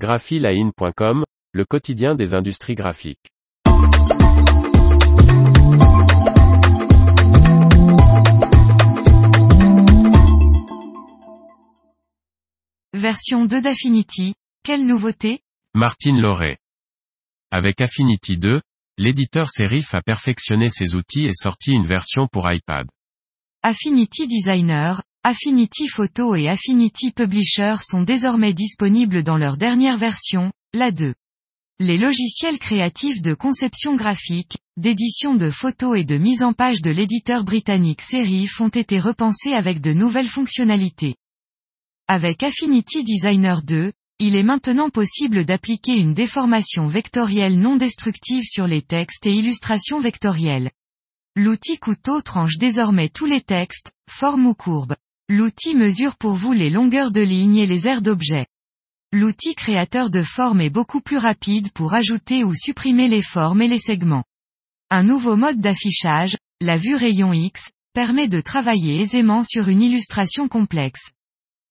graphiline.com, le quotidien des industries graphiques. Version 2 d'Affinity, quelle nouveauté? Martine Lauré. Avec Affinity 2, l'éditeur Serif a perfectionné ses outils et sorti une version pour iPad. Affinity Designer, Affinity Photo et Affinity Publisher sont désormais disponibles dans leur dernière version, la 2. Les logiciels créatifs de conception graphique, d'édition de photos et de mise en page de l'éditeur britannique Serif ont été repensés avec de nouvelles fonctionnalités. Avec Affinity Designer 2, il est maintenant possible d'appliquer une déformation vectorielle non destructive sur les textes et illustrations vectorielles. L'outil couteau tranche désormais tous les textes, formes ou courbes. L'outil mesure pour vous les longueurs de lignes et les aires d'objets. L'outil créateur de formes est beaucoup plus rapide pour ajouter ou supprimer les formes et les segments. Un nouveau mode d'affichage, la vue rayon X, permet de travailler aisément sur une illustration complexe.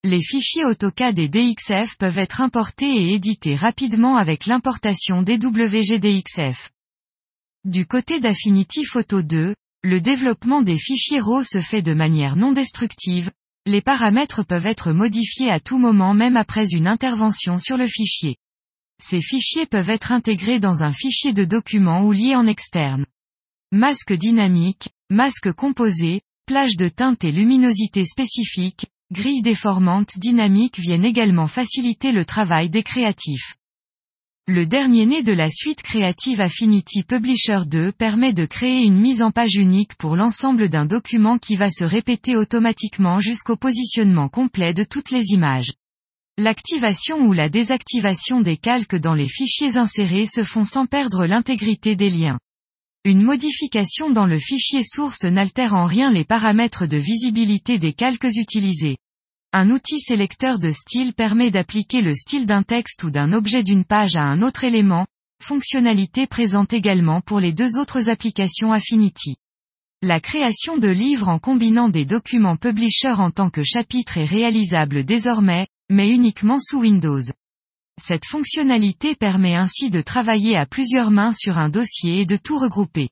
Les fichiers AutoCAD et DXF peuvent être importés et édités rapidement avec l'importation DWGDXF. Du côté d'Affinity Photo 2, le développement des fichiers RAW se fait de manière non destructive, les paramètres peuvent être modifiés à tout moment même après une intervention sur le fichier. Ces fichiers peuvent être intégrés dans un fichier de document ou liés en externe. Masque dynamique, masque composé, plage de teinte et luminosité spécifique, grille déformante dynamique viennent également faciliter le travail des créatifs. Le dernier né de la suite créative Affinity Publisher 2 permet de créer une mise en page unique pour l'ensemble d'un document qui va se répéter automatiquement jusqu'au positionnement complet de toutes les images. L'activation ou la désactivation des calques dans les fichiers insérés se font sans perdre l'intégrité des liens. Une modification dans le fichier source n'altère en rien les paramètres de visibilité des calques utilisés. Un outil sélecteur de style permet d'appliquer le style d'un texte ou d'un objet d'une page à un autre élément, fonctionnalité présente également pour les deux autres applications Affinity. La création de livres en combinant des documents publisher en tant que chapitre est réalisable désormais, mais uniquement sous Windows. Cette fonctionnalité permet ainsi de travailler à plusieurs mains sur un dossier et de tout regrouper.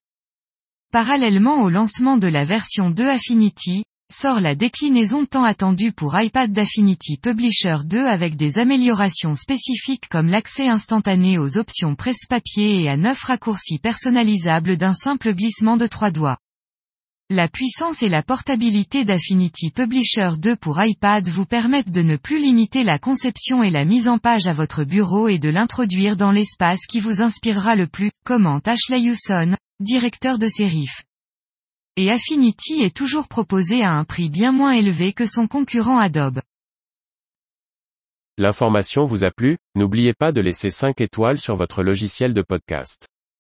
Parallèlement au lancement de la version 2 Affinity, sort la déclinaison tant attendue pour iPad d'Affinity Publisher 2 avec des améliorations spécifiques comme l'accès instantané aux options presse-papier et à neuf raccourcis personnalisables d'un simple glissement de trois doigts. La puissance et la portabilité d'Affinity Publisher 2 pour iPad vous permettent de ne plus limiter la conception et la mise en page à votre bureau et de l'introduire dans l'espace qui vous inspirera le plus, commente Ashley Hewson, directeur de Serif et Affinity est toujours proposé à un prix bien moins élevé que son concurrent Adobe. L'information vous a plu, n'oubliez pas de laisser 5 étoiles sur votre logiciel de podcast.